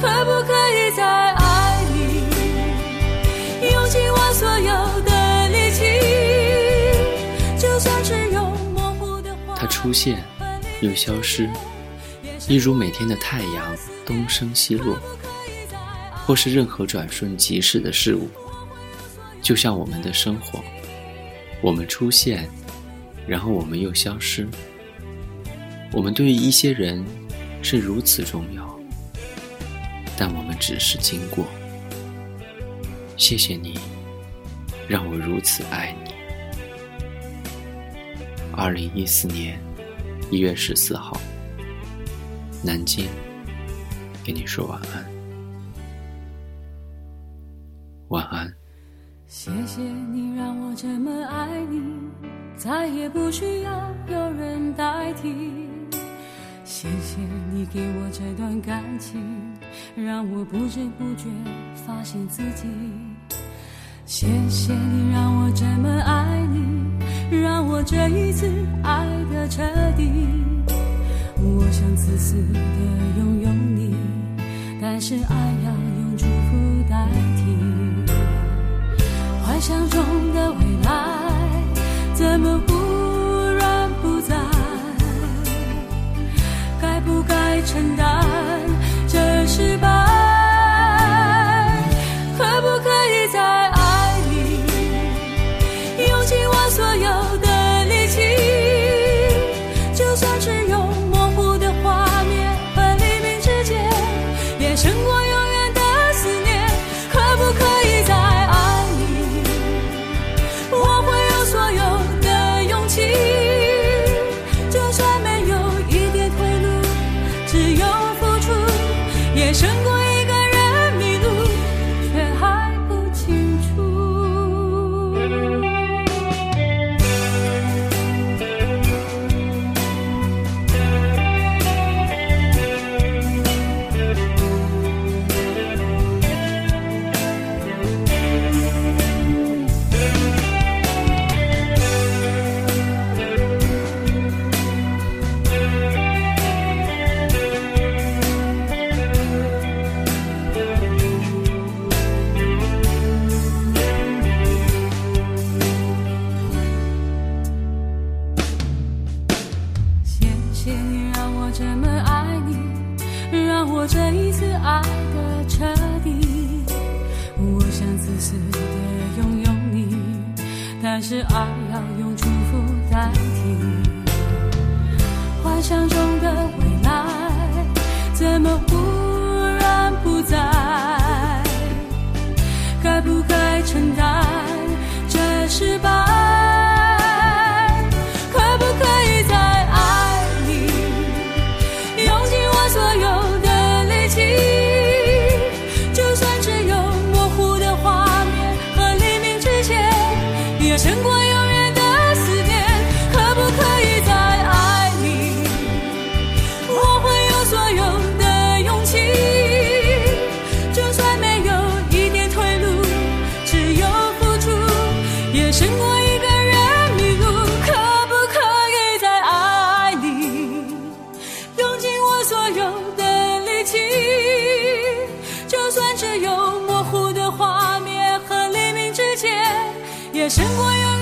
可不可以再爱你？用尽我所有的力气，就算只有模糊的他出现又消失，一如每天的太阳东升西落，或是任何转瞬即逝的事物，就像我们的生活，我们出现，然后我们又消失。我们对于一些人是如此重要，但我们只是经过。谢谢你，让我如此爱你。二零一四年一月十四号，南京，给你说晚安，晚安。谢谢你让我这么爱你，再也不需要有人代替。谢谢你给我这段感情，让我不知不觉发现自己。谢谢你让我这么爱你，让我这一次爱的彻底。我想自私的拥有你，但是爱要用祝福代替。幻想中的未来，下去我这一次爱的彻底。我想自私的拥有你，但是爱要用祝福代替。幻想中的未来，怎么忽然不在？该不该承担这失败？胜过永